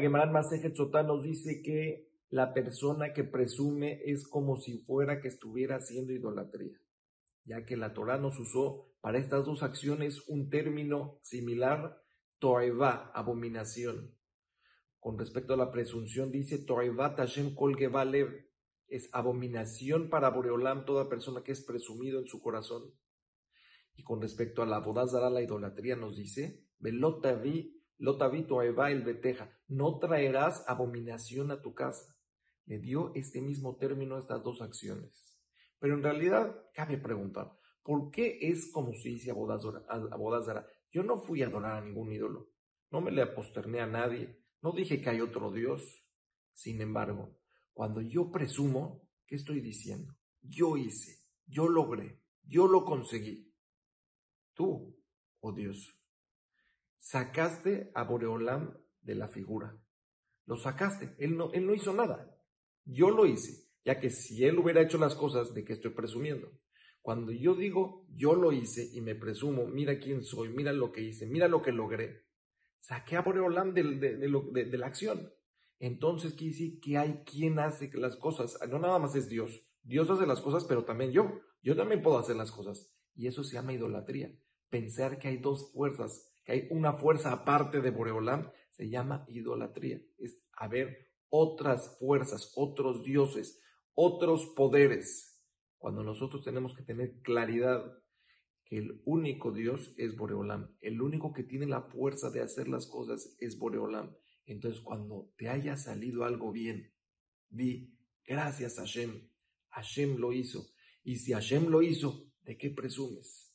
Gemara Masejet Sotá nos dice que la persona que presume es como si fuera que estuviera haciendo idolatría, ya que la Torah nos usó para estas dos acciones un término similar, toeva, abominación. Con respecto a la presunción, dice toeva tashem kol es abominación para Boreolam toda persona que es presumido en su corazón. Y con respecto a la bodazara, la idolatría, nos dice, velotavi, lotavi toeva el beteja, no traerás abominación a tu casa le dio este mismo término a estas dos acciones. Pero en realidad cabe preguntar, ¿por qué es como se dice a Bodazara? Yo no fui a adorar a ningún ídolo, no me le aposterné a nadie, no dije que hay otro Dios. Sin embargo, cuando yo presumo, ¿qué estoy diciendo? Yo hice, yo logré, yo lo conseguí. Tú, oh Dios, sacaste a Boreolam de la figura. Lo sacaste, él no, él no hizo nada. Yo lo hice, ya que si él hubiera hecho las cosas, ¿de qué estoy presumiendo? Cuando yo digo yo lo hice y me presumo, mira quién soy, mira lo que hice, mira lo que logré, saqué a Boreolam de, de, la acción. Entonces quiere decir que hay quien hace las cosas. No nada más es Dios. Dios hace las cosas, pero también yo. Yo también puedo hacer las cosas. Y eso se llama idolatría. Pensar que hay dos fuerzas, que hay una fuerza aparte de Boreolam, se llama idolatría. Es haber otras fuerzas, otros dioses, otros poderes, cuando nosotros tenemos que tener claridad que el único Dios es Boreolam, el único que tiene la fuerza de hacer las cosas es Boreolam. Entonces, cuando te haya salido algo bien, di gracias a Hashem, Hashem lo hizo. Y si Hashem lo hizo, ¿de qué presumes?